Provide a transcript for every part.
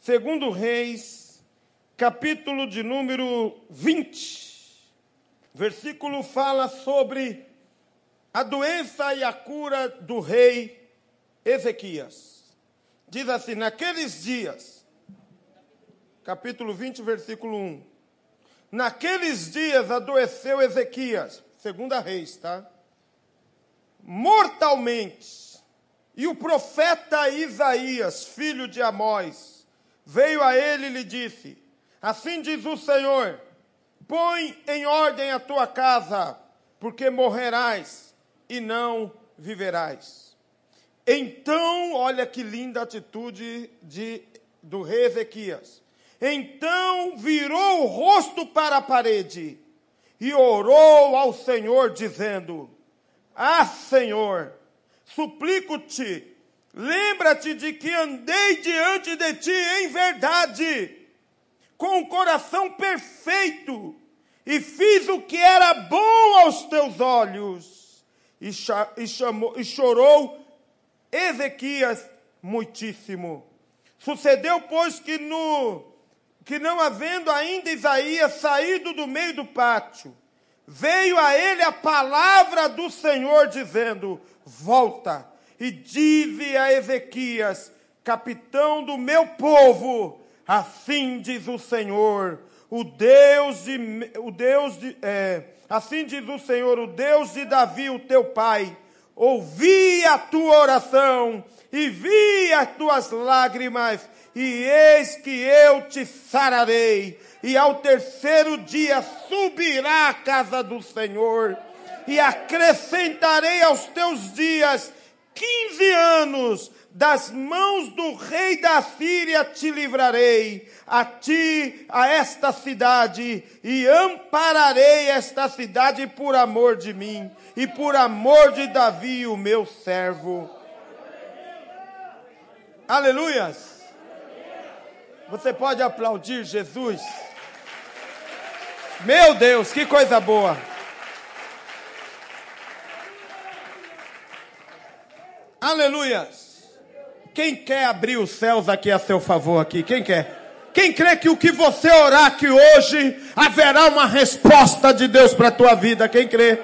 Segundo Reis, capítulo de número 20. Versículo fala sobre a doença e a cura do rei Ezequias. Diz assim: Naqueles dias, capítulo 20, versículo 1. Naqueles dias adoeceu Ezequias, segunda Reis, tá? Mortalmente. E o profeta Isaías, filho de Amós, veio a ele e lhe disse: Assim diz o Senhor: Põe em ordem a tua casa, porque morrerás e não viverás. Então, olha que linda atitude de, do rei Ezequias. Então virou o rosto para a parede e orou ao Senhor, dizendo: Ah, Senhor, suplico-te, lembra-te de que andei diante de ti em verdade, com o coração perfeito, e fiz o que era bom aos teus olhos. E, e, chamou, e chorou Ezequias muitíssimo. Sucedeu, pois, que no que não havendo ainda Isaías saído do meio do pátio, veio a ele a palavra do Senhor dizendo: Volta e dize a Ezequias, capitão do meu povo, assim diz o Senhor, o Deus de, o Deus de, é, assim diz o Senhor, o Deus de Davi, o teu pai, ouvi a tua oração e vi as tuas lágrimas, e eis que eu te sararei, e ao terceiro dia subirá à casa do Senhor, e acrescentarei aos teus dias quinze anos, das mãos do rei da Síria te livrarei, a ti, a esta cidade, e ampararei esta cidade por amor de mim, e por amor de Davi, o meu servo. Aleluias! Você pode aplaudir Jesus? Meu Deus, que coisa boa! Aleluias! Quem quer abrir os céus aqui a seu favor aqui? Quem quer? Quem crê que o que você orar aqui hoje haverá uma resposta de Deus para a tua vida? Quem crê?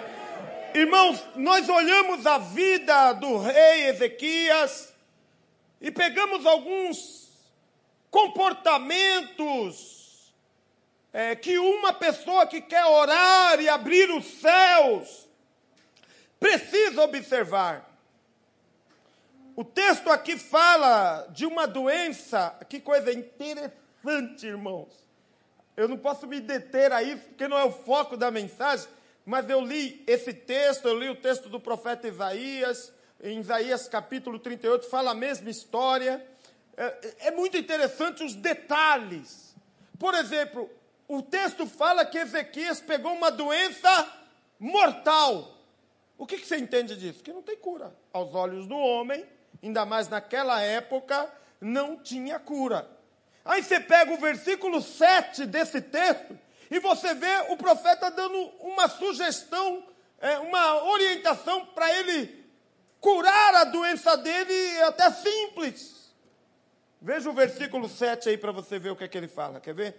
Irmãos, nós olhamos a vida do rei Ezequias e pegamos alguns comportamentos é, que uma pessoa que quer orar e abrir os céus precisa observar. O texto aqui fala de uma doença, que coisa interessante, irmãos. Eu não posso me deter a isso, porque não é o foco da mensagem, mas eu li esse texto, eu li o texto do profeta Isaías, em Isaías capítulo 38, fala a mesma história. É, é muito interessante os detalhes. Por exemplo, o texto fala que Ezequias pegou uma doença mortal. O que, que você entende disso? Que não tem cura. Aos olhos do homem, ainda mais naquela época, não tinha cura. Aí você pega o versículo 7 desse texto e você vê o profeta dando uma sugestão, é, uma orientação para ele curar a doença dele, até simples. Veja o versículo 7 aí para você ver o que é que ele fala. Quer ver?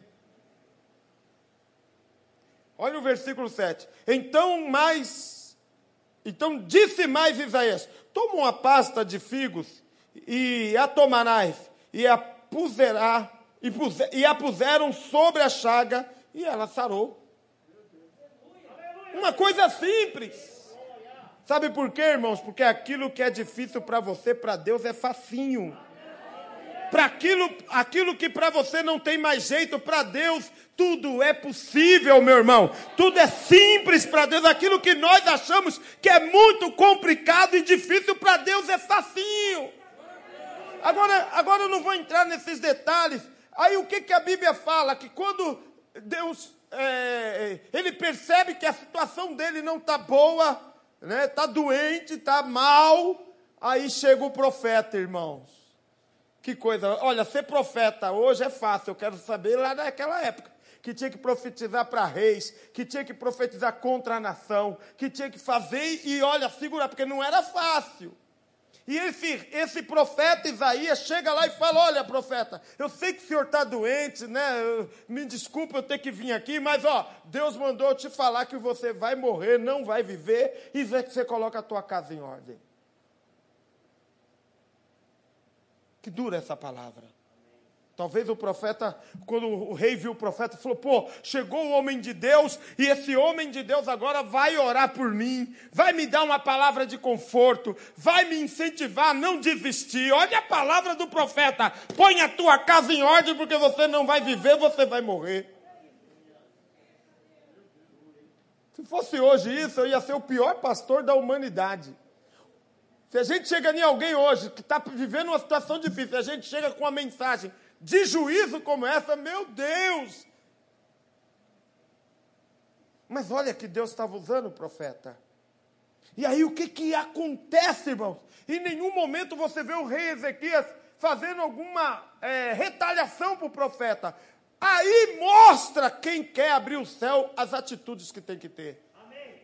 Olha o versículo 7. Então mais, então disse mais Isaías: Toma uma pasta de figos e a tomarás e a puserá e, puser, e a puseram sobre a chaga e ela sarou. Uma coisa simples. Sabe por quê, irmãos? Porque aquilo que é difícil para você, para Deus é facinho. Para aquilo, aquilo que para você não tem mais jeito, para Deus tudo é possível, meu irmão. Tudo é simples para Deus. Aquilo que nós achamos que é muito complicado e difícil, para Deus é facinho. Agora, agora eu não vou entrar nesses detalhes. Aí o que, que a Bíblia fala? Que quando Deus é, ele percebe que a situação dele não está boa, né? Está doente, está mal. Aí chega o profeta, irmãos. Que coisa. Olha, ser profeta hoje é fácil. Eu quero saber lá naquela época. Que tinha que profetizar para reis, que tinha que profetizar contra a nação, que tinha que fazer e, olha, segurar, porque não era fácil. E esse, esse profeta Isaías chega lá e fala: Olha, profeta, eu sei que o senhor está doente, né? Eu, me desculpa eu ter que vir aqui, mas ó, Deus mandou te falar que você vai morrer, não vai viver, e vê que você coloca a tua casa em ordem. Que dura essa palavra. Talvez o profeta, quando o rei viu o profeta, falou: pô, chegou o homem de Deus, e esse homem de Deus agora vai orar por mim, vai me dar uma palavra de conforto, vai me incentivar a não desistir. Olha a palavra do profeta: põe a tua casa em ordem, porque você não vai viver, você vai morrer. Se fosse hoje isso, eu ia ser o pior pastor da humanidade. Se a gente chega em alguém hoje que está vivendo uma situação difícil, a gente chega com uma mensagem de juízo como essa, meu Deus! Mas olha que Deus estava usando o profeta. E aí o que, que acontece, irmãos? Em nenhum momento você vê o rei Ezequias fazendo alguma é, retaliação para o profeta. Aí mostra quem quer abrir o céu as atitudes que tem que ter.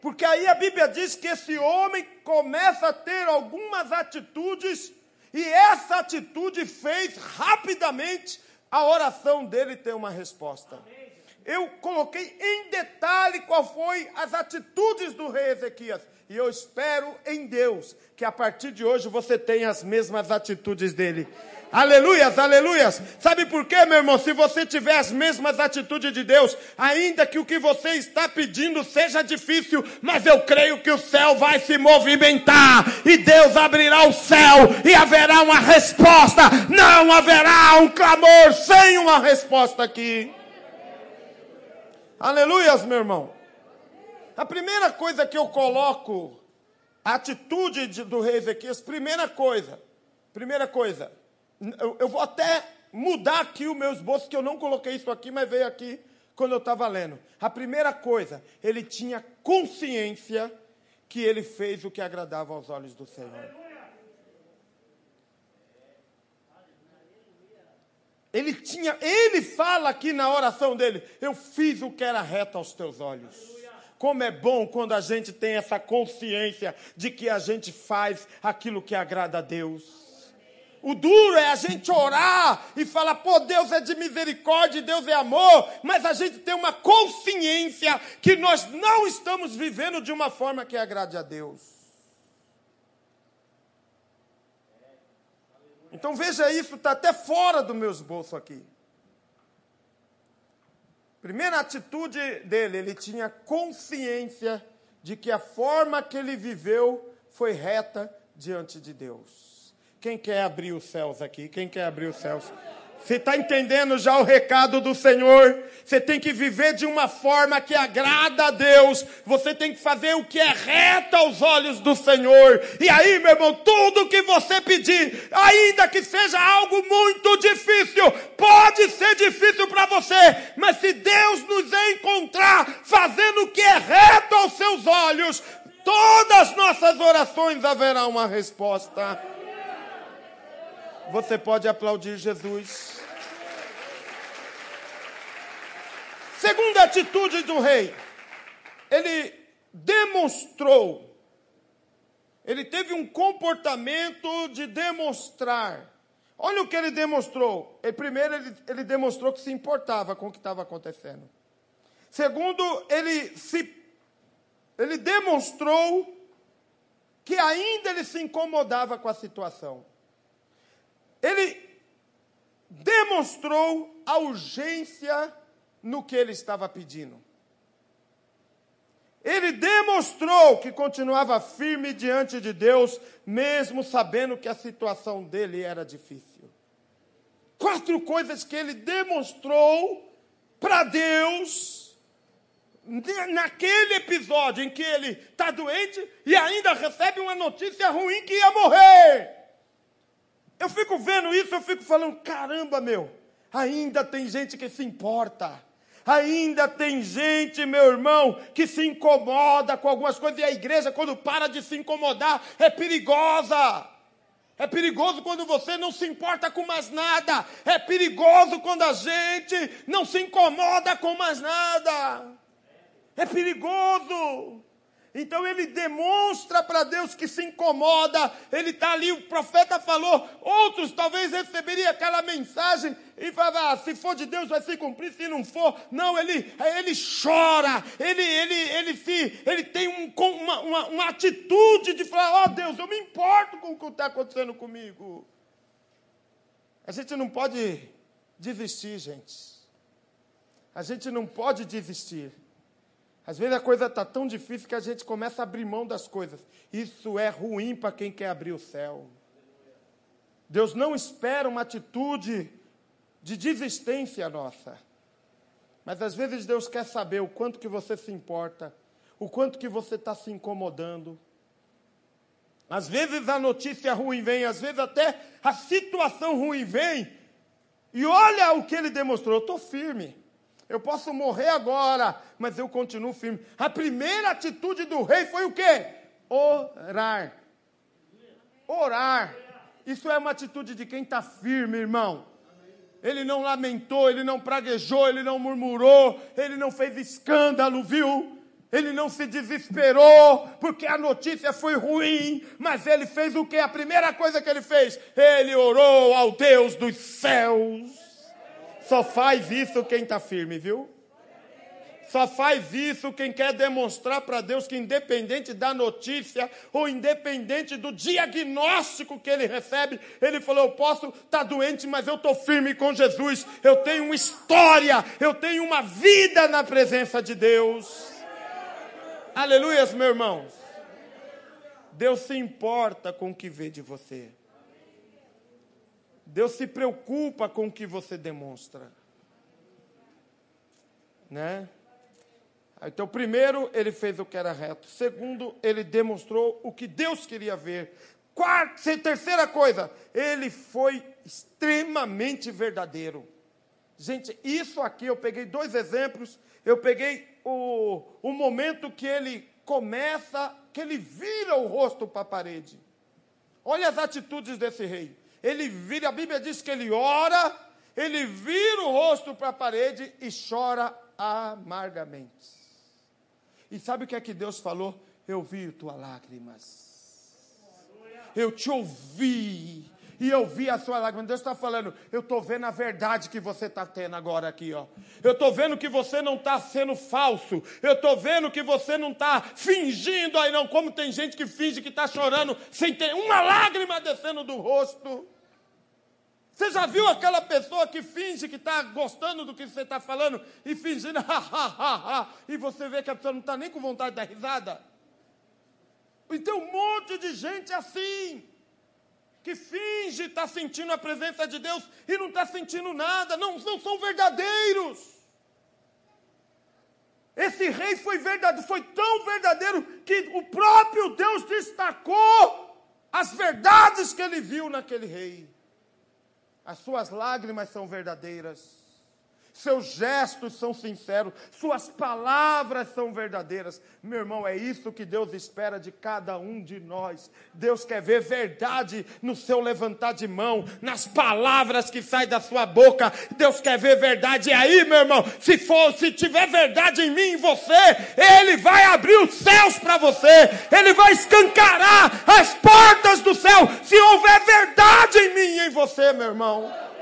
Porque aí a Bíblia diz que esse homem começa a ter algumas atitudes e essa atitude fez rapidamente a oração dele ter uma resposta. Eu coloquei em detalhe qual foi as atitudes do rei Ezequias. E eu espero em Deus que a partir de hoje você tenha as mesmas atitudes dele. Aleluias, aleluias. Sabe por quê, meu irmão? Se você tiver as mesmas atitudes de Deus, ainda que o que você está pedindo seja difícil, mas eu creio que o céu vai se movimentar e Deus abrirá o céu e haverá uma resposta. Não haverá um clamor sem uma resposta aqui. Aleluias, meu irmão. A primeira coisa que eu coloco, a atitude do rei Ezequias, primeira coisa, primeira coisa, eu, eu vou até mudar aqui o meu esboço, que eu não coloquei isso aqui, mas veio aqui quando eu estava lendo. A primeira coisa, ele tinha consciência que ele fez o que agradava aos olhos do Senhor. Ele tinha, ele fala aqui na oração dele: Eu fiz o que era reto aos teus olhos. Como é bom quando a gente tem essa consciência de que a gente faz aquilo que agrada a Deus. O duro é a gente orar e falar, pô, Deus é de misericórdia, Deus é amor, mas a gente tem uma consciência que nós não estamos vivendo de uma forma que agrade a Deus. Então veja isso, está até fora do meu esboço aqui. Primeira atitude dele, ele tinha consciência de que a forma que ele viveu foi reta diante de Deus. Quem quer abrir os céus aqui? Quem quer abrir os céus? Você está entendendo já o recado do Senhor? Você tem que viver de uma forma que agrada a Deus. Você tem que fazer o que é reto aos olhos do Senhor. E aí, meu irmão, tudo que você pedir, ainda que seja algo muito difícil, pode ser difícil para você, mas se Deus nos encontrar fazendo o que é reto aos seus olhos, todas as nossas orações haverá uma resposta. Você pode aplaudir Jesus. Segunda atitude do rei, ele demonstrou, ele teve um comportamento de demonstrar. Olha o que ele demonstrou. Ele, primeiro, ele, ele demonstrou que se importava com o que estava acontecendo. Segundo, ele se ele demonstrou que ainda ele se incomodava com a situação ele demonstrou a urgência no que ele estava pedindo. Ele demonstrou que continuava firme diante de Deus, mesmo sabendo que a situação dele era difícil. Quatro coisas que ele demonstrou para Deus naquele episódio em que ele está doente e ainda recebe uma notícia ruim que ia morrer. Eu fico vendo isso, eu fico falando, caramba, meu, ainda tem gente que se importa. Ainda tem gente, meu irmão, que se incomoda com algumas coisas, e a igreja, quando para de se incomodar, é perigosa. É perigoso quando você não se importa com mais nada. É perigoso quando a gente não se incomoda com mais nada. É perigoso. Então ele demonstra para Deus que se incomoda, ele está ali, o profeta falou, outros talvez receberiam aquela mensagem e falavam, ah, se for de Deus vai se cumprir, se não for, não, ele, ele chora, ele, ele, ele, se, ele tem um, uma, uma, uma atitude de falar, ó oh, Deus, eu me importo com o que está acontecendo comigo. A gente não pode desistir, gente. A gente não pode desistir. Às vezes a coisa está tão difícil que a gente começa a abrir mão das coisas. Isso é ruim para quem quer abrir o céu. Deus não espera uma atitude de desistência nossa. Mas às vezes Deus quer saber o quanto que você se importa, o quanto que você está se incomodando. Às vezes a notícia ruim vem, às vezes até a situação ruim vem. E olha o que ele demonstrou: eu estou firme. Eu posso morrer agora, mas eu continuo firme. A primeira atitude do rei foi o quê? Orar. Orar. Isso é uma atitude de quem está firme, irmão. Ele não lamentou, ele não praguejou, ele não murmurou, ele não fez escândalo, viu? Ele não se desesperou porque a notícia foi ruim, mas ele fez o que? A primeira coisa que ele fez, ele orou ao Deus dos céus. Só faz isso quem está firme, viu? Só faz isso quem quer demonstrar para Deus que, independente da notícia ou independente do diagnóstico que ele recebe, ele falou: Eu posso estar tá doente, mas eu estou firme com Jesus. Eu tenho uma história, eu tenho uma vida na presença de Deus. Aleluias, meu irmão. Deus se importa com o que vê de você. Deus se preocupa com o que você demonstra. Né? Então, primeiro, ele fez o que era reto. Segundo, ele demonstrou o que Deus queria ver. Quarta, terceira coisa, ele foi extremamente verdadeiro. Gente, isso aqui eu peguei dois exemplos. Eu peguei o, o momento que ele começa, que ele vira o rosto para a parede. Olha as atitudes desse rei ele vira, a Bíblia diz que ele ora, ele vira o rosto para a parede e chora amargamente. E sabe o que é que Deus falou? Eu vi tuas lágrimas. Eu te ouvi e eu vi a sua lágrima. Deus está falando, eu estou vendo a verdade que você está tendo agora aqui, ó. Eu estou vendo que você não está sendo falso. Eu estou vendo que você não está fingindo aí, não. Como tem gente que finge que está chorando sem ter uma lágrima descendo do rosto. Você já viu aquela pessoa que finge que está gostando do que você está falando e fingindo, ha, ha, ha, e você vê que a pessoa não está nem com vontade de dar risada? E tem um monte de gente assim que finge estar tá sentindo a presença de Deus e não está sentindo nada, não, não são verdadeiros. Esse rei foi verdadeiro, foi tão verdadeiro que o próprio Deus destacou as verdades que ele viu naquele rei. As suas lágrimas são verdadeiras seus gestos são sinceros, suas palavras são verdadeiras. Meu irmão, é isso que Deus espera de cada um de nós. Deus quer ver verdade no seu levantar de mão, nas palavras que saem da sua boca. Deus quer ver verdade. E aí, meu irmão, se for, se tiver verdade em mim e em você, Ele vai abrir os céus para você. Ele vai escancarar as portas do céu. Se houver verdade em mim e em você, meu irmão.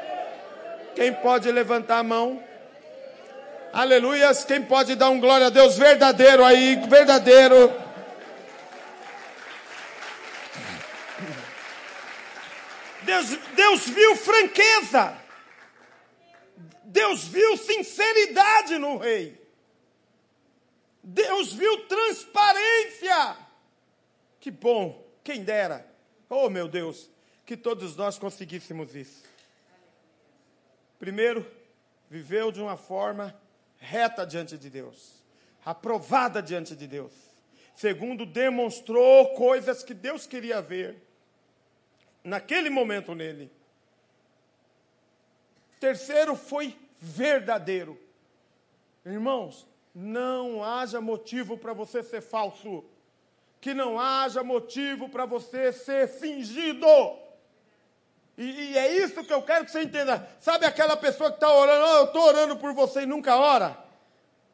Quem pode levantar a mão? Aleluias. Quem pode dar um glória a Deus verdadeiro aí? Verdadeiro. Deus, Deus viu franqueza. Deus viu sinceridade no rei. Deus viu transparência. Que bom, quem dera. Oh, meu Deus, que todos nós conseguíssemos isso. Primeiro, viveu de uma forma reta diante de Deus, aprovada diante de Deus. Segundo, demonstrou coisas que Deus queria ver naquele momento nele. Terceiro, foi verdadeiro. Irmãos, não haja motivo para você ser falso. Que não haja motivo para você ser fingido. E, e, é isso que eu quero que você entenda. Sabe aquela pessoa que está orando, oh, eu estou orando por você e nunca ora?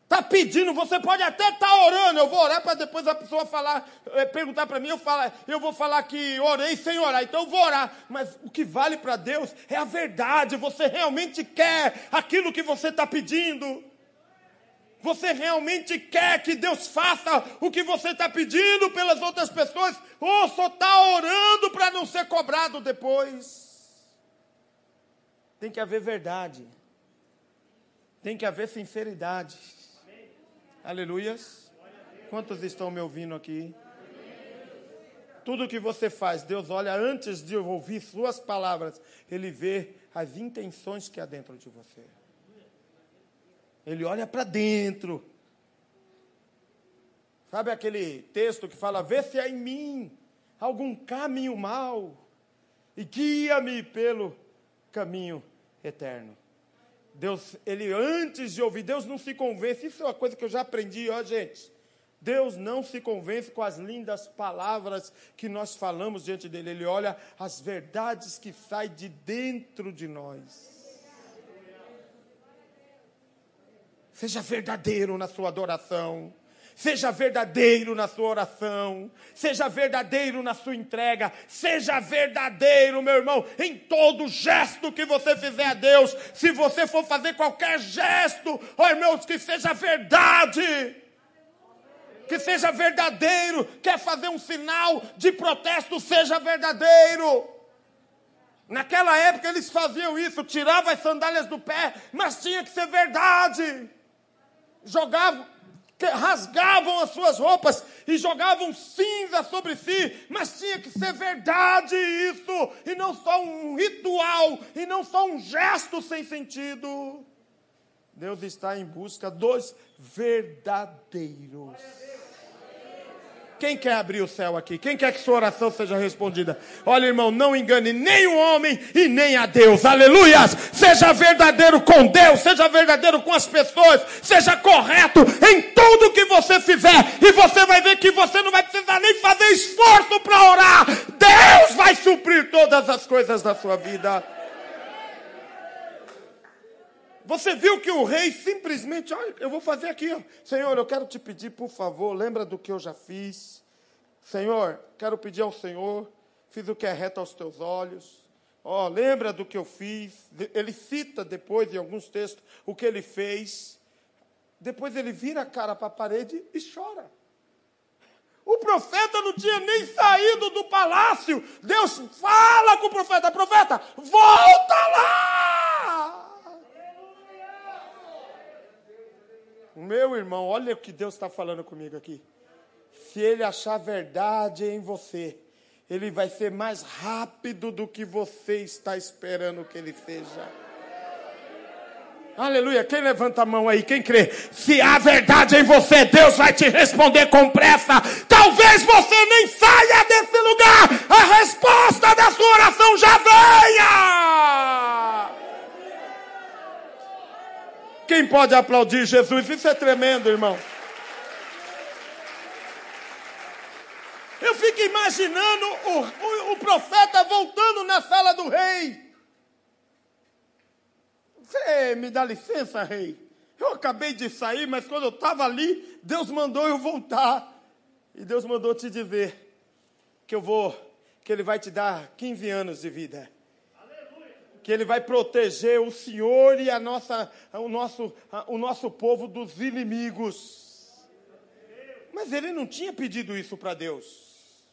Está pedindo, você pode até estar tá orando. Eu vou orar para depois a pessoa falar, eh, perguntar para mim, eu, falo, eu vou falar que orei sem orar, então eu vou orar. Mas o que vale para Deus é a verdade. Você realmente quer aquilo que você está pedindo. Você realmente quer que Deus faça o que você está pedindo pelas outras pessoas? Ou só está orando para não ser cobrado depois? Tem que haver verdade. Tem que haver sinceridade. Aleluias. Quantos estão me ouvindo aqui? Tudo que você faz, Deus olha antes de ouvir suas palavras, Ele vê as intenções que há dentro de você. Ele olha para dentro. Sabe aquele texto que fala: Vê se há em mim algum caminho mau e guia-me pelo caminho eterno. Deus, ele antes de ouvir, Deus não se convence. Isso é uma coisa que eu já aprendi, ó, gente. Deus não se convence com as lindas palavras que nós falamos diante dele. Ele olha as verdades que saem de dentro de nós. Seja verdadeiro na sua adoração. Seja verdadeiro na sua oração, seja verdadeiro na sua entrega, seja verdadeiro, meu irmão, em todo gesto que você fizer a Deus. Se você for fazer qualquer gesto, ó irmãos, que seja verdade que seja verdadeiro, quer fazer um sinal de protesto, seja verdadeiro. Naquela época eles faziam isso, tiravam as sandálias do pé, mas tinha que ser verdade. Jogavam, rasgavam as suas roupas e jogavam cinza sobre si, mas tinha que ser verdade isso, e não só um ritual, e não só um gesto sem sentido. Deus está em busca dos verdadeiros. Quem quer abrir o céu aqui? Quem quer que sua oração seja respondida? Olha, irmão, não engane nem o homem e nem a Deus. Aleluias! Seja verdadeiro com Deus, seja verdadeiro com as pessoas, seja correto em tudo que você fizer. E você vai ver que você não vai precisar nem fazer esforço para orar. Deus vai suprir todas as coisas da sua vida. Você viu que o rei simplesmente, olha, eu vou fazer aqui, ó. Senhor, eu quero te pedir, por favor, lembra do que eu já fiz. Senhor, quero pedir ao Senhor, fiz o que é reto aos teus olhos. Ó, oh, lembra do que eu fiz. Ele cita depois, em alguns textos, o que ele fez. Depois ele vira a cara para a parede e chora. O profeta não tinha nem saído do palácio. Deus fala com o profeta: profeta, volta lá! Meu irmão, olha o que Deus está falando comigo aqui. Se ele achar verdade em você, ele vai ser mais rápido do que você está esperando que ele seja. Aleluia. Quem levanta a mão aí? Quem crê? Se há verdade em você, Deus vai te responder com pressa. Talvez você nem saia desse lugar. A resposta da sua oração já venha. Quem pode aplaudir Jesus? Isso é tremendo, irmão. Eu fico imaginando o, o, o profeta voltando na sala do rei. Você me dá licença, rei? Eu acabei de sair, mas quando eu estava ali, Deus mandou eu voltar. E Deus mandou te dizer que eu vou, que Ele vai te dar 15 anos de vida que Ele vai proteger o Senhor e a nossa, o, nosso, o nosso povo dos inimigos. Mas ele não tinha pedido isso para Deus.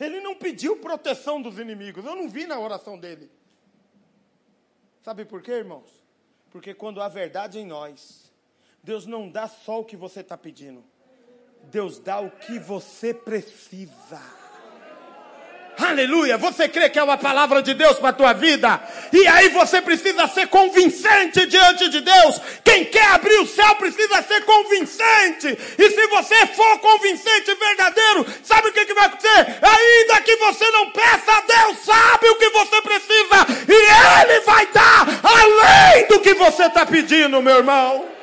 Ele não pediu proteção dos inimigos. Eu não vi na oração dele. Sabe por quê, irmãos? Porque quando há verdade em nós, Deus não dá só o que você está pedindo. Deus dá o que você precisa. Aleluia. Você crê que é uma palavra de Deus para a tua vida? E aí você precisa ser convincente diante de Deus. Quem quer abrir o céu precisa ser convincente. E se você for convincente verdadeiro, sabe o que, que vai acontecer? Ainda que você não peça, Deus sabe o que você precisa. E Ele vai dar além do que você está pedindo, meu irmão.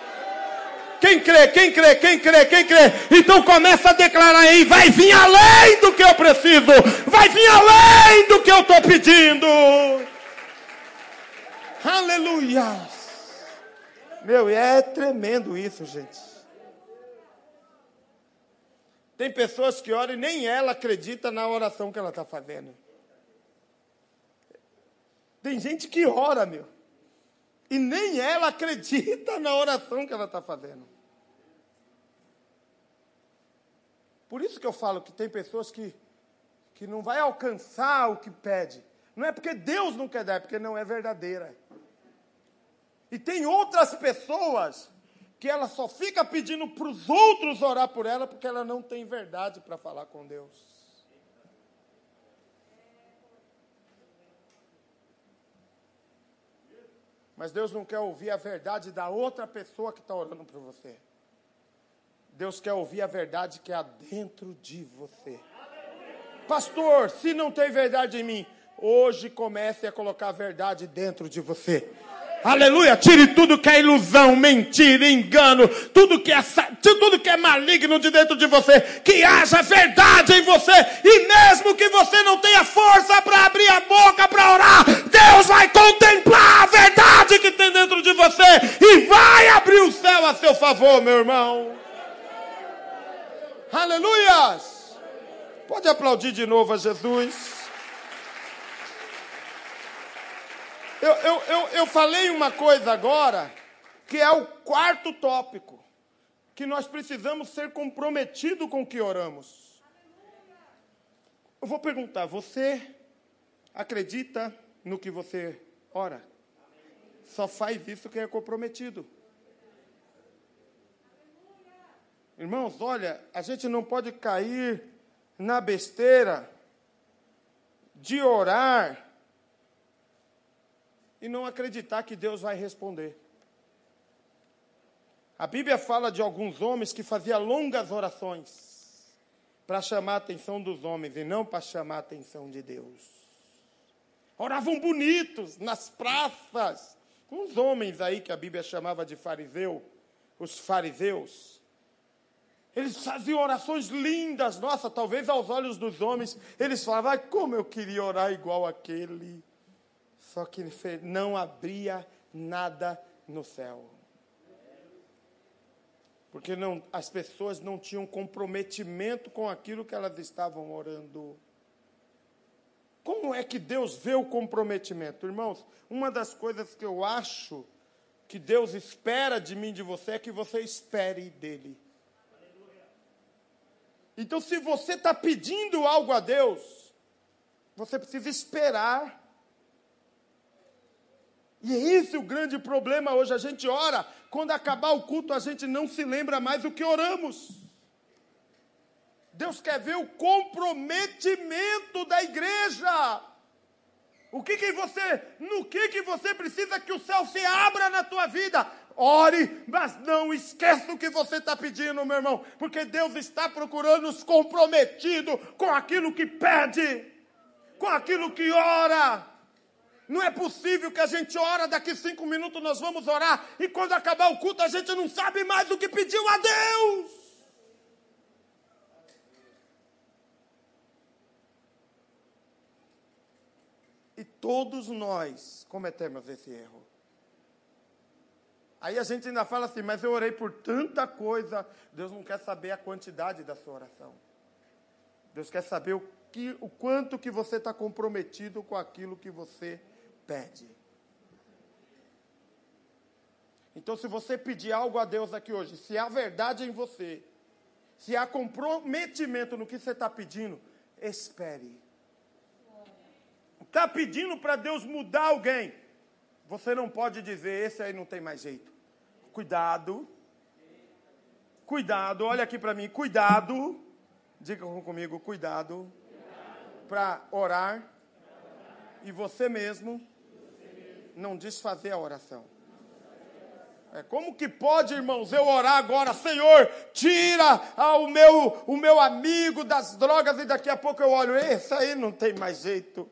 Quem crê, quem crê, quem crê, quem crê? Então começa a declarar aí: vai vir além do que eu preciso, vai vir além do que eu estou pedindo. Aleluia. Meu, é tremendo isso, gente. Tem pessoas que oram e nem ela acredita na oração que ela está fazendo. Tem gente que ora, meu, e nem ela acredita na oração que ela está fazendo. Por isso que eu falo que tem pessoas que, que não vai alcançar o que pede. Não é porque Deus não quer dar, é porque não é verdadeira. E tem outras pessoas que ela só fica pedindo para os outros orar por ela porque ela não tem verdade para falar com Deus. Mas Deus não quer ouvir a verdade da outra pessoa que está orando por você. Deus quer ouvir a verdade que há dentro de você. Pastor, se não tem verdade em mim, hoje comece a colocar a verdade dentro de você. Aleluia! Tire tudo que é ilusão, mentira, engano, tudo que é tudo que é maligno de dentro de você, que haja verdade em você, e mesmo que você não tenha força para abrir a boca para orar, Deus vai contemplar a verdade que tem dentro de você e vai abrir o céu a seu favor, meu irmão. Aleluias! Pode aplaudir de novo a Jesus. Eu, eu, eu, eu falei uma coisa agora, que é o quarto tópico, que nós precisamos ser comprometidos com o que oramos. Eu vou perguntar, você acredita no que você ora? Só faz isso quem é comprometido. Irmãos, olha, a gente não pode cair na besteira de orar e não acreditar que Deus vai responder. A Bíblia fala de alguns homens que faziam longas orações para chamar a atenção dos homens e não para chamar a atenção de Deus. Oravam bonitos nas praças. Uns homens aí que a Bíblia chamava de fariseu, os fariseus. Eles faziam orações lindas, nossa, talvez aos olhos dos homens, eles falavam, ah, como eu queria orar igual aquele. Só que não abria nada no céu. Porque não, as pessoas não tinham comprometimento com aquilo que elas estavam orando. Como é que Deus vê o comprometimento? Irmãos, uma das coisas que eu acho que Deus espera de mim, de você, é que você espere dele. Então, se você está pedindo algo a Deus, você precisa esperar e é esse o grande problema hoje. A gente ora, quando acabar o culto, a gente não se lembra mais do que oramos. Deus quer ver o comprometimento da igreja. O que que você, no que que você precisa que o céu se abra na tua vida? Ore, mas não esqueça o que você está pedindo, meu irmão, porque Deus está procurando os comprometidos com aquilo que pede, com aquilo que ora. Não é possível que a gente ora, daqui cinco minutos nós vamos orar, e quando acabar o culto a gente não sabe mais o que pediu a Deus. E todos nós cometemos esse erro. Aí a gente ainda fala assim, mas eu orei por tanta coisa. Deus não quer saber a quantidade da sua oração. Deus quer saber o, que, o quanto que você está comprometido com aquilo que você pede. Então, se você pedir algo a Deus aqui hoje, se há verdade em você, se há comprometimento no que você está pedindo, espere. Está pedindo para Deus mudar alguém, você não pode dizer, esse aí não tem mais jeito. Cuidado. Cuidado, olha aqui para mim, cuidado. Diga comigo, cuidado. Para orar. E você mesmo não desfazer a oração. É, como que pode, irmãos, eu orar agora, Senhor, tira o meu, o meu amigo das drogas e daqui a pouco eu olho, esse aí não tem mais jeito.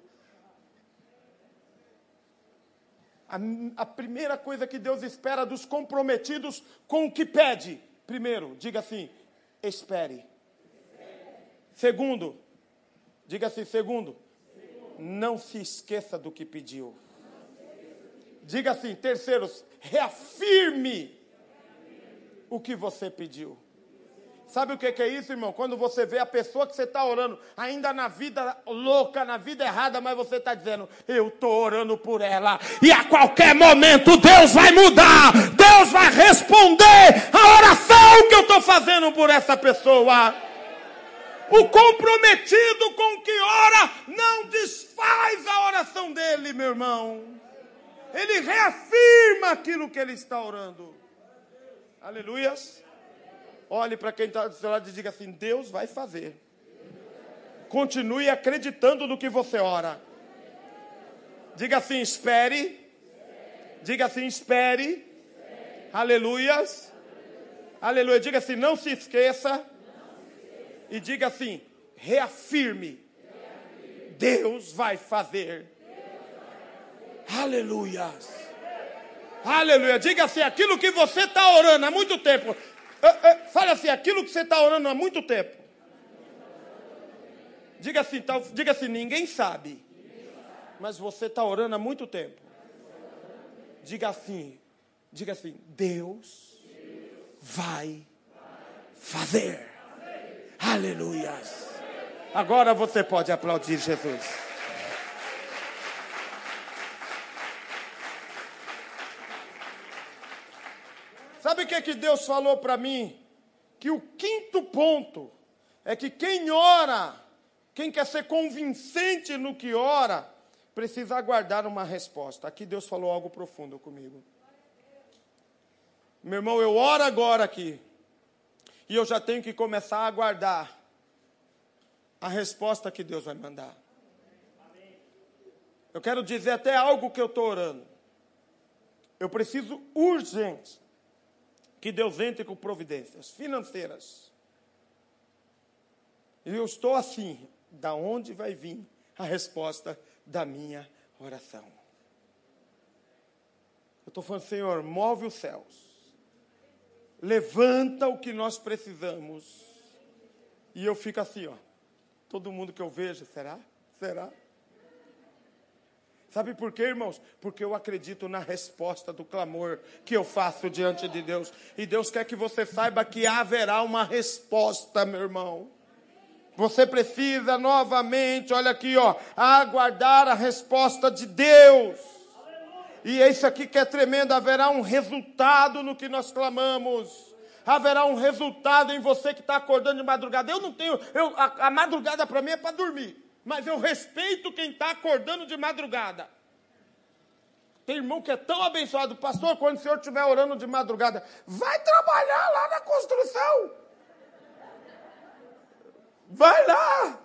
A, a primeira coisa que Deus espera dos comprometidos com o que pede, primeiro, diga assim, espere. Segundo, diga assim, segundo. não se esqueça do que pediu. Diga assim, terceiro, reafirme o que você pediu. Sabe o que é isso, irmão? Quando você vê a pessoa que você está orando, ainda na vida louca, na vida errada, mas você está dizendo, eu estou orando por ela, e a qualquer momento Deus vai mudar, Deus vai responder a oração que eu estou fazendo por essa pessoa. O comprometido com que ora não desfaz a oração dele, meu irmão. Ele reafirma aquilo que ele está orando. Aleluias. Olhe para quem está do seu lado e diga assim: Deus vai fazer. Continue acreditando no que você ora. Diga assim: espere. Diga assim: espere. Aleluias. Aleluia. Diga assim: não se esqueça. E diga assim: reafirme. Deus vai fazer. Aleluias. Aleluia. Diga assim: aquilo que você está orando há muito tempo. Fale assim: aquilo que você está orando há muito tempo. Diga assim, tá, diga assim: ninguém sabe. Mas você está orando há muito tempo. Diga assim: diga assim, Deus vai fazer. Aleluias. Agora você pode aplaudir Jesus. Sabe o que, é que Deus falou para mim? Que o quinto ponto é que quem ora, quem quer ser convincente no que ora, precisa aguardar uma resposta. Aqui Deus falou algo profundo comigo. Meu irmão, eu oro agora aqui. E eu já tenho que começar a aguardar a resposta que Deus vai mandar. Eu quero dizer até algo que eu estou orando. Eu preciso urgente que Deus entre com providências financeiras. E eu estou assim, da onde vai vir a resposta da minha oração? Eu estou falando, Senhor, move os céus, levanta o que nós precisamos. E eu fico assim, ó. Todo mundo que eu vejo, será? Será? Sabe por quê, irmãos? Porque eu acredito na resposta do clamor que eu faço diante de Deus. E Deus quer que você saiba que haverá uma resposta, meu irmão. Você precisa novamente, olha aqui, ó, aguardar a resposta de Deus. E é isso aqui que é tremendo, haverá um resultado no que nós clamamos haverá um resultado em você que está acordando de madrugada. Eu não tenho, eu, a, a madrugada para mim é para dormir mas eu respeito quem está acordando de madrugada. Tem irmão que é tão abençoado, pastor, quando o senhor estiver orando de madrugada, vai trabalhar lá na construção. Vai lá.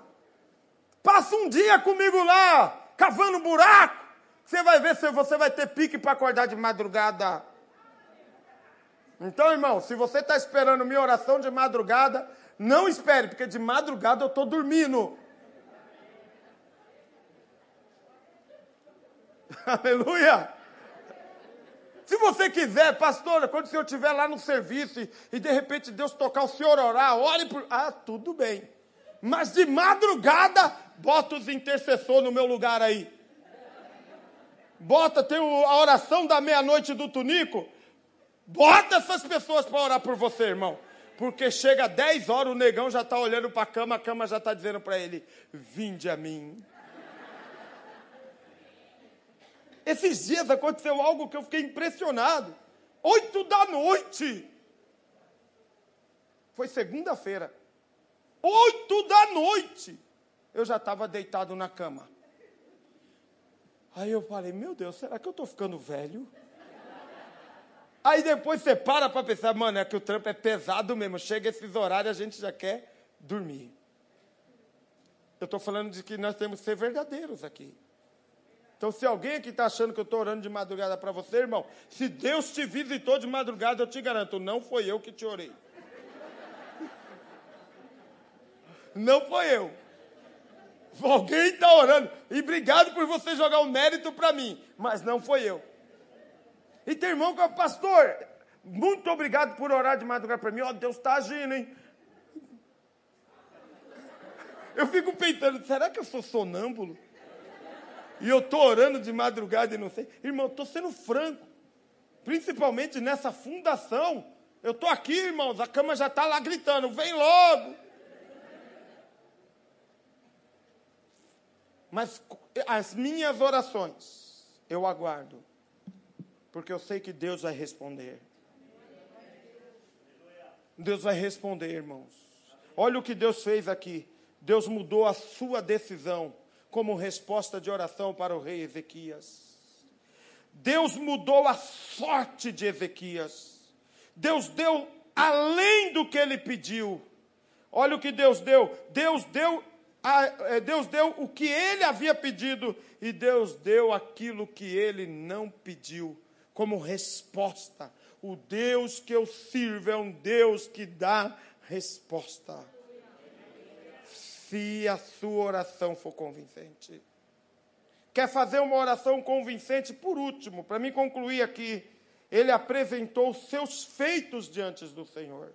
Passa um dia comigo lá, cavando buraco. Você vai ver se você vai ter pique para acordar de madrugada. Então, irmão, se você está esperando minha oração de madrugada, não espere, porque de madrugada eu estou dormindo. Aleluia! Se você quiser, pastora, quando o senhor estiver lá no serviço e, e, de repente Deus tocar o senhor orar, ore por. Ah, tudo bem. Mas de madrugada, bota os intercessores no meu lugar aí. Bota, tem a oração da meia-noite do Tunico. Bota essas pessoas para orar por você, irmão. Porque chega 10 horas, o negão já está olhando para a cama, a cama já está dizendo para ele: Vinde a mim. Esses dias aconteceu algo que eu fiquei impressionado. Oito da noite. Foi segunda-feira. Oito da noite. Eu já estava deitado na cama. Aí eu falei, meu Deus, será que eu estou ficando velho? Aí depois você para para pensar, mano, é que o trampo é pesado mesmo. Chega esses horários, a gente já quer dormir. Eu estou falando de que nós temos que ser verdadeiros aqui. Então, se alguém aqui está achando que eu estou orando de madrugada para você, irmão, se Deus te visitou de madrugada, eu te garanto, não foi eu que te orei. Não foi eu. Alguém está orando. E obrigado por você jogar o mérito para mim. Mas não foi eu. E tem irmão que é pastor. Muito obrigado por orar de madrugada para mim. Ó, Deus está agindo, hein? Eu fico pensando, será que eu sou sonâmbulo? E eu estou orando de madrugada e não sei. Irmão, estou sendo franco. Principalmente nessa fundação. Eu estou aqui, irmãos, a cama já está lá gritando: vem logo. Mas as minhas orações, eu aguardo. Porque eu sei que Deus vai responder. Deus vai responder, irmãos. Olha o que Deus fez aqui. Deus mudou a sua decisão como resposta de oração para o rei Ezequias. Deus mudou a sorte de Ezequias. Deus deu além do que ele pediu. Olha o que Deus deu. Deus deu, é, Deus deu o que ele havia pedido e Deus deu aquilo que ele não pediu como resposta. O Deus que eu sirvo é um Deus que dá resposta se a sua oração for convincente. Quer fazer uma oração convincente? Por último, para me concluir aqui, ele apresentou seus feitos diante do Senhor.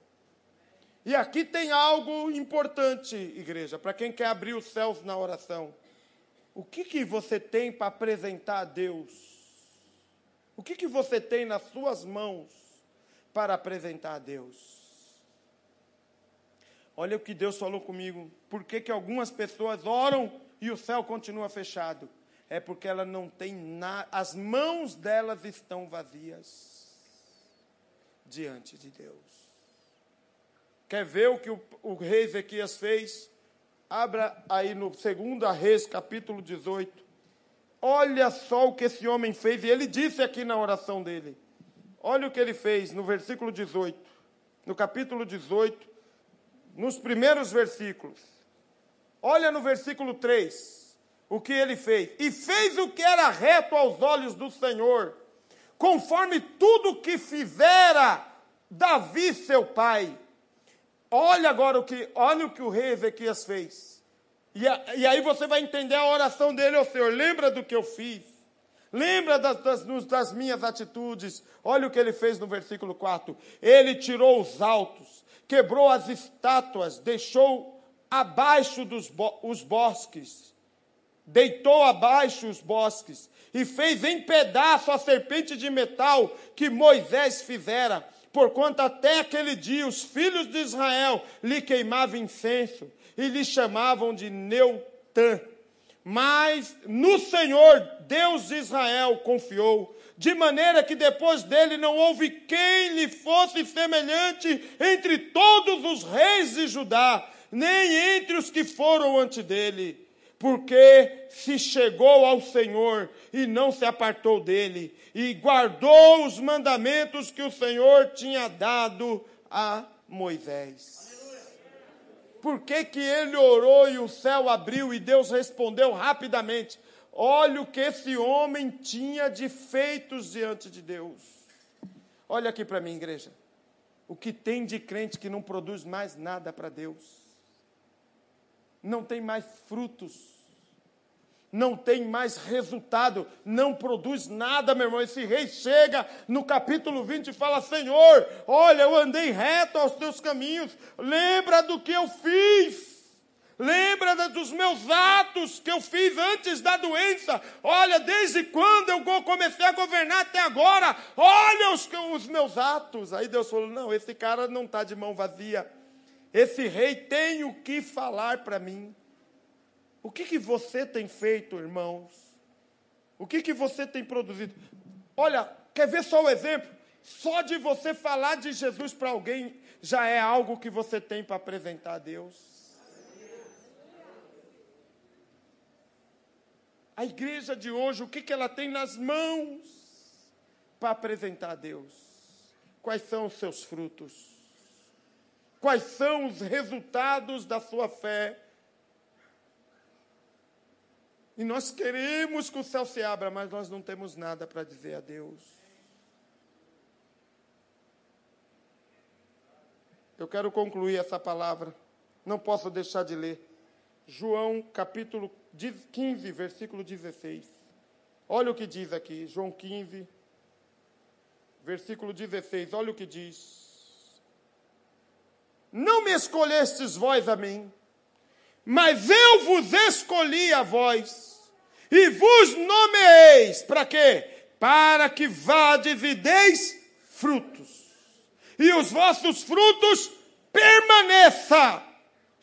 E aqui tem algo importante, igreja, para quem quer abrir os céus na oração. O que, que você tem para apresentar a Deus? O que, que você tem nas suas mãos para apresentar a Deus? Olha o que Deus falou comigo. Por que, que algumas pessoas oram e o céu continua fechado? É porque ela não tem nada, as mãos delas estão vazias diante de Deus. Quer ver o que o, o rei Ezequias fez? Abra aí no 2 Reis, capítulo 18. Olha só o que esse homem fez, e ele disse aqui na oração dele. Olha o que ele fez no versículo 18. No capítulo 18, nos primeiros versículos. Olha no versículo 3 o que ele fez. E fez o que era reto aos olhos do Senhor, conforme tudo que fizera Davi, seu pai. Olha agora o que, olha o que o rei Ezequias fez. E, e aí você vai entender a oração dele ao Senhor. Lembra do que eu fiz? Lembra das, das, das minhas atitudes? Olha o que ele fez no versículo 4. Ele tirou os altos quebrou as estátuas, deixou abaixo dos bo os bosques, deitou abaixo os bosques e fez em pedaço a serpente de metal que Moisés fizera, porquanto até aquele dia os filhos de Israel lhe queimavam incenso e lhe chamavam de Neutã. Mas no Senhor, Deus de Israel, confiou, de maneira que depois dele não houve quem lhe fosse semelhante entre todos os reis de Judá, nem entre os que foram antes dele, porque se chegou ao Senhor e não se apartou dele, e guardou os mandamentos que o Senhor tinha dado a Moisés. Por que, que ele orou e o céu abriu e Deus respondeu rapidamente? Olha o que esse homem tinha de feitos diante de Deus. Olha aqui para mim, igreja. O que tem de crente que não produz mais nada para Deus, não tem mais frutos, não tem mais resultado, não produz nada, meu irmão. Esse rei chega no capítulo 20 e fala: Senhor, olha, eu andei reto aos teus caminhos, lembra do que eu fiz. Lembra dos meus atos que eu fiz antes da doença. Olha, desde quando eu comecei a governar até agora. Olha os, os meus atos. Aí Deus falou: Não, esse cara não está de mão vazia. Esse rei tem o que falar para mim. O que, que você tem feito, irmãos? O que, que você tem produzido? Olha, quer ver só o exemplo? Só de você falar de Jesus para alguém já é algo que você tem para apresentar a Deus. A igreja de hoje, o que, que ela tem nas mãos para apresentar a Deus? Quais são os seus frutos? Quais são os resultados da sua fé? E nós queremos que o céu se abra, mas nós não temos nada para dizer a Deus. Eu quero concluir essa palavra, não posso deixar de ler. João capítulo 15, versículo 16. Olha o que diz aqui, João 15, versículo 16. Olha o que diz. Não me escolhestes vós a mim, mas eu vos escolhi a vós, e vos nomeeis. Para quê? Para que vades e deis frutos. E os vossos frutos permaneça.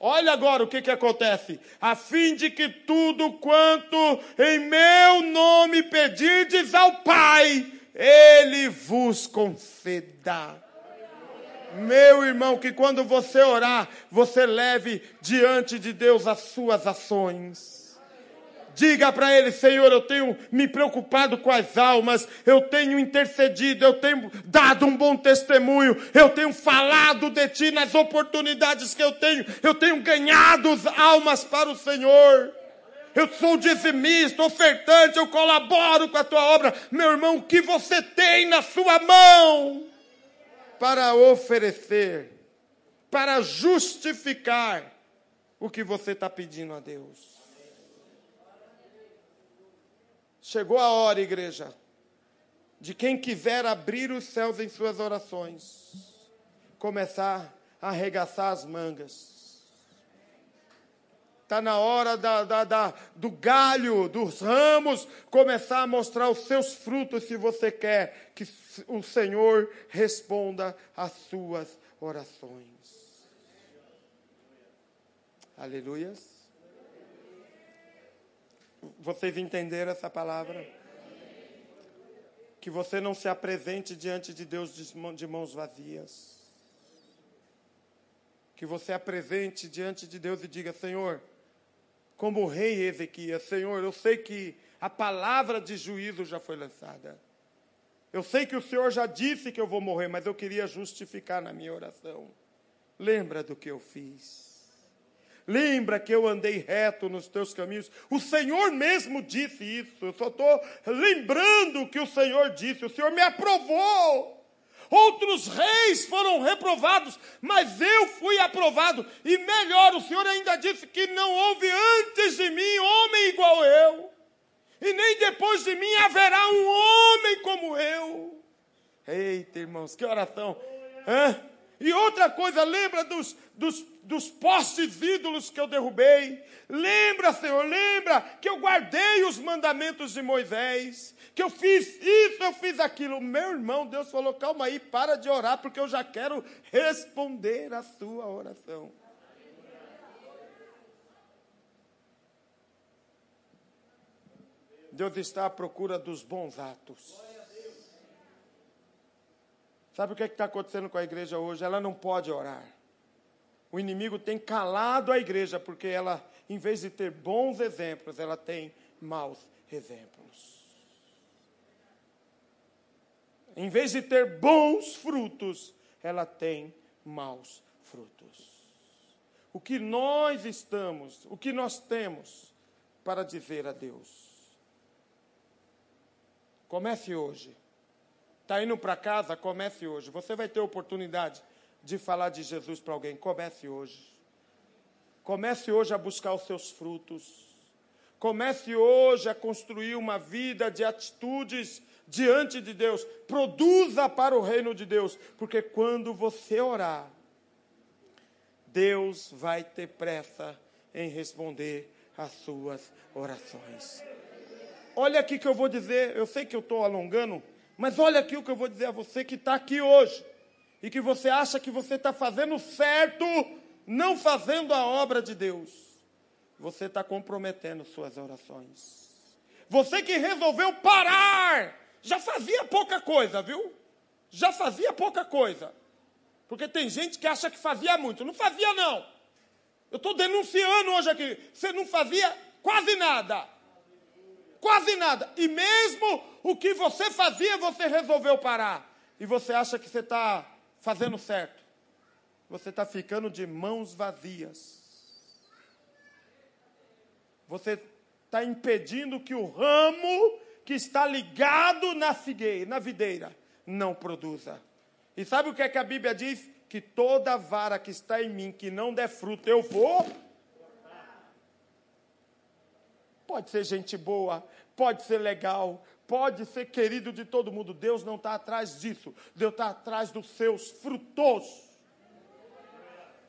Olha agora o que, que acontece. A fim de que tudo quanto em meu nome pedirdes ao Pai, Ele vos conceda. Meu irmão, que quando você orar, você leve diante de Deus as suas ações. Diga para ele, Senhor, eu tenho me preocupado com as almas, eu tenho intercedido, eu tenho dado um bom testemunho, eu tenho falado de ti nas oportunidades que eu tenho, eu tenho ganhado almas para o Senhor. Eu sou dizimista, ofertante, eu colaboro com a tua obra. Meu irmão, o que você tem na sua mão para oferecer, para justificar o que você está pedindo a Deus? Chegou a hora, igreja, de quem quiser abrir os céus em suas orações, começar a arregaçar as mangas. Está na hora da, da, da, do galho, dos ramos, começar a mostrar os seus frutos se você quer que o Senhor responda às suas orações. Aleluias. Vocês entenderam essa palavra? Que você não se apresente diante de Deus de mãos vazias. Que você apresente diante de Deus e diga: Senhor, como o rei Ezequias, Senhor, eu sei que a palavra de juízo já foi lançada. Eu sei que o Senhor já disse que eu vou morrer, mas eu queria justificar na minha oração. Lembra do que eu fiz. Lembra que eu andei reto nos teus caminhos. O Senhor mesmo disse isso. Eu só estou lembrando que o Senhor disse. O Senhor me aprovou. Outros reis foram reprovados, mas eu fui aprovado. E melhor, o Senhor ainda disse que não houve antes de mim homem igual eu. E nem depois de mim haverá um homem como eu. Eita, irmãos, que oração. Hã? E outra coisa, lembra dos, dos, dos postes ídolos que eu derrubei. Lembra, Senhor, lembra que eu guardei os mandamentos de Moisés. Que eu fiz isso, eu fiz aquilo. Meu irmão, Deus falou: calma aí, para de orar, porque eu já quero responder a sua oração. Deus está à procura dos bons atos. Sabe o que é está acontecendo com a igreja hoje? Ela não pode orar. O inimigo tem calado a igreja, porque ela, em vez de ter bons exemplos, ela tem maus exemplos. Em vez de ter bons frutos, ela tem maus frutos. O que nós estamos, o que nós temos para dizer a Deus? Comece hoje Está indo para casa? Comece hoje. Você vai ter oportunidade de falar de Jesus para alguém. Comece hoje. Comece hoje a buscar os seus frutos. Comece hoje a construir uma vida de atitudes diante de Deus. Produza para o reino de Deus. Porque quando você orar, Deus vai ter pressa em responder às suas orações. Olha aqui que eu vou dizer, eu sei que eu estou alongando, mas olha aqui o que eu vou dizer a você que está aqui hoje e que você acha que você está fazendo certo, não fazendo a obra de Deus. Você está comprometendo suas orações. Você que resolveu parar, já fazia pouca coisa, viu? Já fazia pouca coisa. Porque tem gente que acha que fazia muito. Não fazia, não. Eu estou denunciando hoje aqui. Você não fazia quase nada. Quase nada. E mesmo o que você fazia, você resolveu parar. E você acha que você está fazendo certo. Você está ficando de mãos vazias. Você está impedindo que o ramo que está ligado na figueira, na videira, não produza. E sabe o que é que a Bíblia diz? Que toda vara que está em mim, que não der fruto, eu vou Pode ser gente boa, pode ser legal, pode ser querido de todo mundo. Deus não está atrás disso. Deus está atrás dos seus frutos.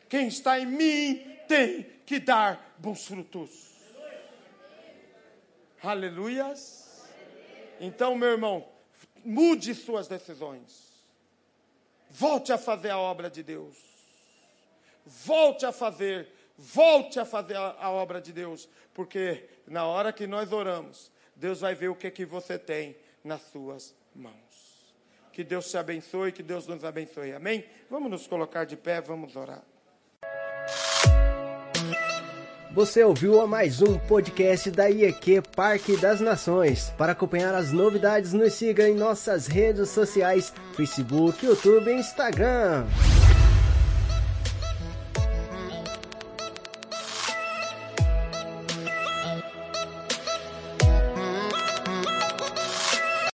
Quem está em mim tem que dar bons frutos. Aleluias. Então, meu irmão, mude suas decisões. Volte a fazer a obra de Deus. Volte a fazer, volte a fazer a, a obra de Deus, porque na hora que nós oramos, Deus vai ver o que que você tem nas suas mãos. Que Deus te abençoe, que Deus nos abençoe. Amém? Vamos nos colocar de pé, vamos orar. Você ouviu mais um podcast da IEQ Parque das Nações. Para acompanhar as novidades, nos siga em nossas redes sociais: Facebook, YouTube e Instagram.